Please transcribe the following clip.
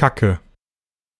Kacke.